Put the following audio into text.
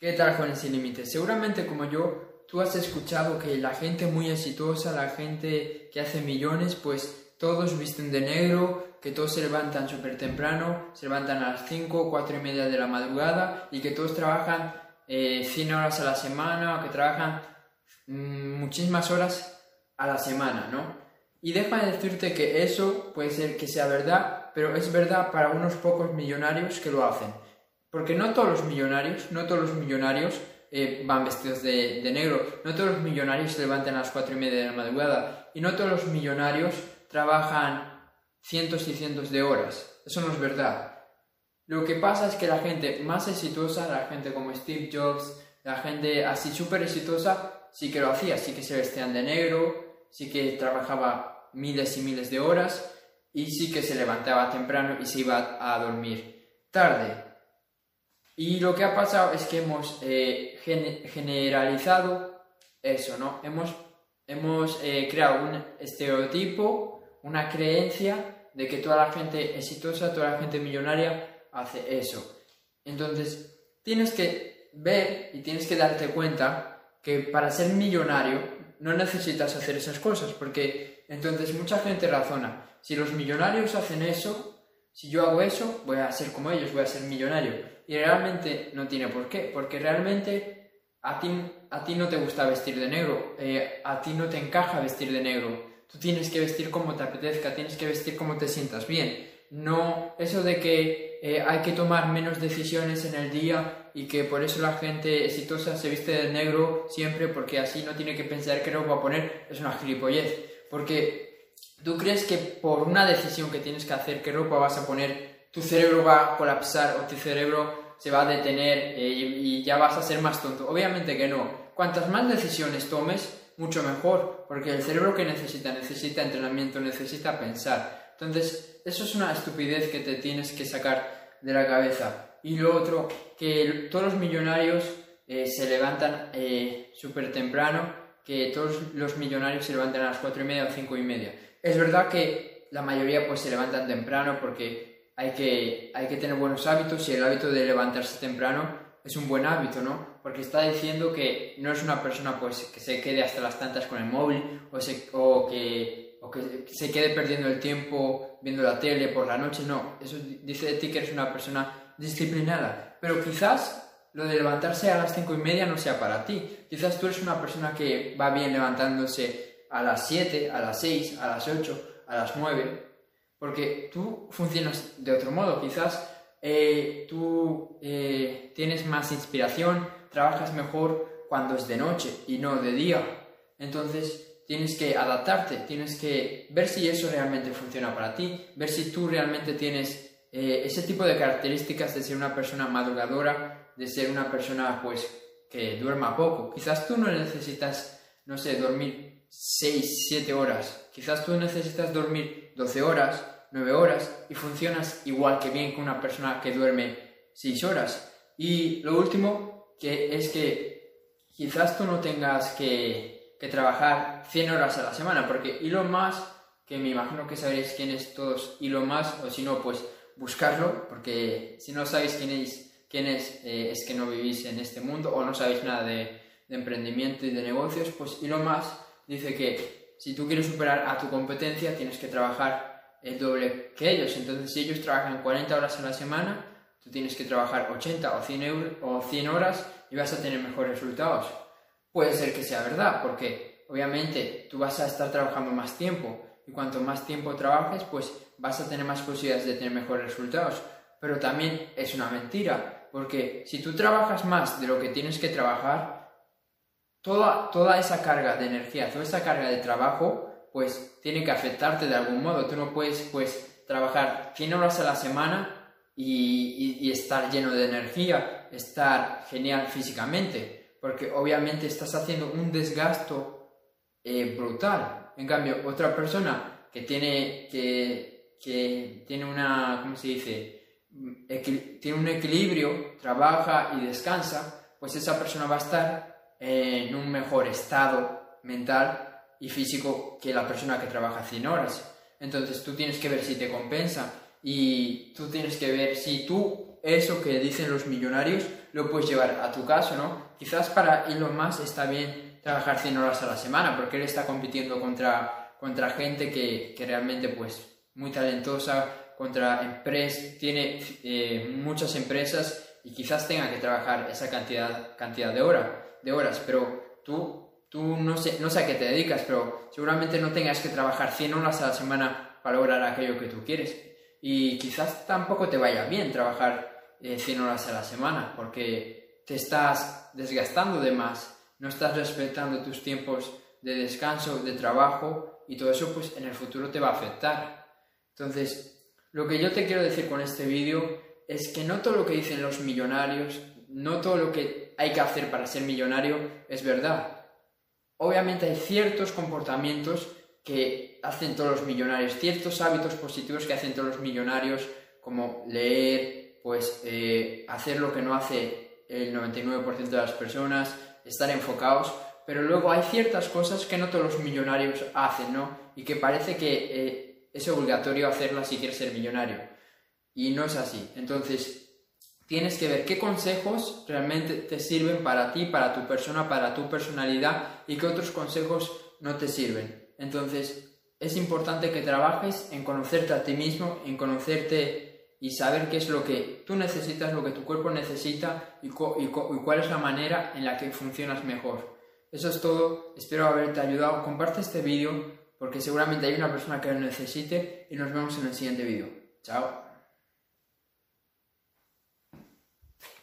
¿Qué tal, jóvenes sin límites? Seguramente como yo, tú has escuchado que la gente muy exitosa, la gente que hace millones, pues todos visten de negro, que todos se levantan súper temprano, se levantan a las 5, 4 y media de la madrugada y que todos trabajan eh, 100 horas a la semana, que trabajan mmm, muchísimas horas a la semana, ¿no? Y déjame decirte que eso puede ser que sea verdad, pero es verdad para unos pocos millonarios que lo hacen. Porque no todos los millonarios, no todos los millonarios eh, van vestidos de, negro, no todos los millonarios se levantan a las cuatro y media de la madrugada y no todos los millonarios trabajan cientos y cientos de horas. Eso no es verdad. Lo que pasa es que la gente más exitosa, la gente como Steve Jobs, la gente así súper exitosa, sí que lo hacía, sí que se vestían de negro, sí que trabajaba miles y miles de horas y sí que se levantaba temprano y se iba a dormir tarde. Y lo que ha pasado es que hemos eh, generalizado eso, ¿no? Hemos, hemos eh, creado un estereotipo, una creencia de que toda la gente exitosa, toda la gente millonaria hace eso. Entonces, tienes que ver y tienes que darte cuenta que para ser millonario no necesitas hacer esas cosas, porque entonces mucha gente razona, si los millonarios hacen eso, si yo hago eso, voy a ser como ellos, voy a ser millonario. Y realmente no tiene por qué, porque realmente a ti, a ti no te gusta vestir de negro, eh, a ti no te encaja vestir de negro. Tú tienes que vestir como te apetezca, tienes que vestir como te sientas bien. No eso de que eh, hay que tomar menos decisiones en el día y que por eso la gente exitosa se viste de negro siempre porque así no tiene que pensar qué ropa poner, es una gilipollez. Porque tú crees que por una decisión que tienes que hacer, qué ropa vas a poner, tu cerebro va a colapsar o tu cerebro se va a detener eh, y, ya vas a ser más tonto. Obviamente que no. Cuantas más decisiones tomes, mucho mejor, porque el cerebro que necesita, necesita entrenamiento, necesita pensar. Entonces, eso es una estupidez que te tienes que sacar de la cabeza. Y lo otro, que todos los millonarios eh, se levantan eh, súper temprano, que todos los millonarios se levantan a las cuatro y media o cinco y media. Es verdad que la mayoría pues se levantan temprano porque hay que, hay que tener buenos hábitos y el hábito de levantarse temprano es un buen hábito, ¿no? Porque está diciendo que no es una persona pues que se quede hasta las tantas con el móvil o, se, que, o que se quede perdiendo el tiempo viendo la tele por la noche, no. Eso dice de ti que eres una persona disciplinada. Pero quizás lo de levantarse a las cinco y media no sea para ti. Quizás tú eres una persona que va bien levantándose a las 7, a las 6, a las 8, a las 9, porque tú funcionas de otro modo, quizás eh, tú eh, tienes más inspiración, trabajas mejor cuando es de noche y no de día. Entonces tienes que adaptarte, tienes que ver si eso realmente funciona para ti, ver si tú realmente tienes eh, ese tipo de características de ser una persona madrugadora, de ser una persona pues que duerma poco. Quizás tú no necesitas, no sé, dormir 6, 7 horas. Quizás tú necesitas dormir 12 horas, 9 horas y funcionas igual que bien que una persona que duerme 6 horas. Y lo último que es que quizás tú no tengas que, que trabajar 100 horas a la semana, porque Elon Musk, que me imagino que sabréis quién es todos Elon Musk, o si no, pues buscarlo, porque si no sabéis quién es, quién es, eh, es que no vivís en este mundo o no sabéis nada de, emprendimiento y de negocios, pues Elon Musk dice que si tú quieres superar a tu competencia, tienes que trabajar el doble que ellos. Entonces, si ellos trabajan 40 horas a la semana, tú tienes que trabajar 80 o 100, o 100 horas y vas a tener mejores resultados. Puede ser que sea verdad, porque obviamente tú vas a estar trabajando más tiempo y cuanto más tiempo trabajes, pues vas a tener más posibilidades de tener mejores resultados. Pero también es una mentira, porque si tú trabajas más de lo que tienes que trabajar, toda, toda esa carga de energía, toda esa carga de trabajo, pues tiene que afectarte de algún modo. Tú no puedes, pues, trabajar 100 horas a la semana y, estar lleno de energía, estar genial físicamente, porque obviamente estás haciendo un desgasto eh, brutal. En cambio, otra persona que tiene, que, que tiene una, ¿cómo se dice? tiene un equilibrio, trabaja y descansa, pues esa persona va a estar en un mejor estado mental y físico que la persona que trabaja 100 horas. Entonces tú tienes que ver si te compensa y tú tienes que ver si tú eso que dicen los millonarios lo puedes llevar a tu caso, ¿no? Quizás para Elon Musk está bien trabajar 100 horas a la semana porque él está compitiendo contra, contra gente que, que realmente pues muy talentosa, contra empresas, tiene eh, muchas empresas y quizás tenga que trabajar esa cantidad, cantidad de, hora, de horas, pero tú, tú no, sé, no sé a qué te dedicas, pero seguramente no tengas que trabajar 100 horas a la semana para lograr aquello que tú quieres. Y quizás tampoco te vaya bien trabajar 100 eh, horas a la semana, porque te estás desgastando de más, no estás respetando tus tiempos de descanso, de trabajo, y todo eso pues en el futuro te va a afectar. Entonces, lo que yo te quiero decir con este vídeo es que no todo lo que dicen los millonarios, no todo lo que hay que hacer para ser millonario es verdad. Obviamente hay ciertos comportamientos que hacen todos los millonarios, ciertos hábitos positivos que hacen todos los millonarios, como leer, pues eh, hacer lo que no hace el 99% de las personas, estar enfocados, pero luego hay ciertas cosas que no todos los millonarios hacen, ¿no? Y que parece que eh, es obligatorio hacerlas si quieres ser millonario. Y no es así. Entonces, tienes que ver qué consejos realmente te sirven para ti, para tu persona, para tu personalidad y qué otros consejos no te sirven. Entonces, es importante que trabajes en conocerte a ti mismo, en conocerte y saber qué es lo que tú necesitas, lo que tu cuerpo necesita y, cuál es la manera en la que funcionas mejor. Eso es todo, espero haberte ayudado. Comparte este vídeo porque seguramente hay una persona que lo necesite y nos vemos en el siguiente vídeo. Chao.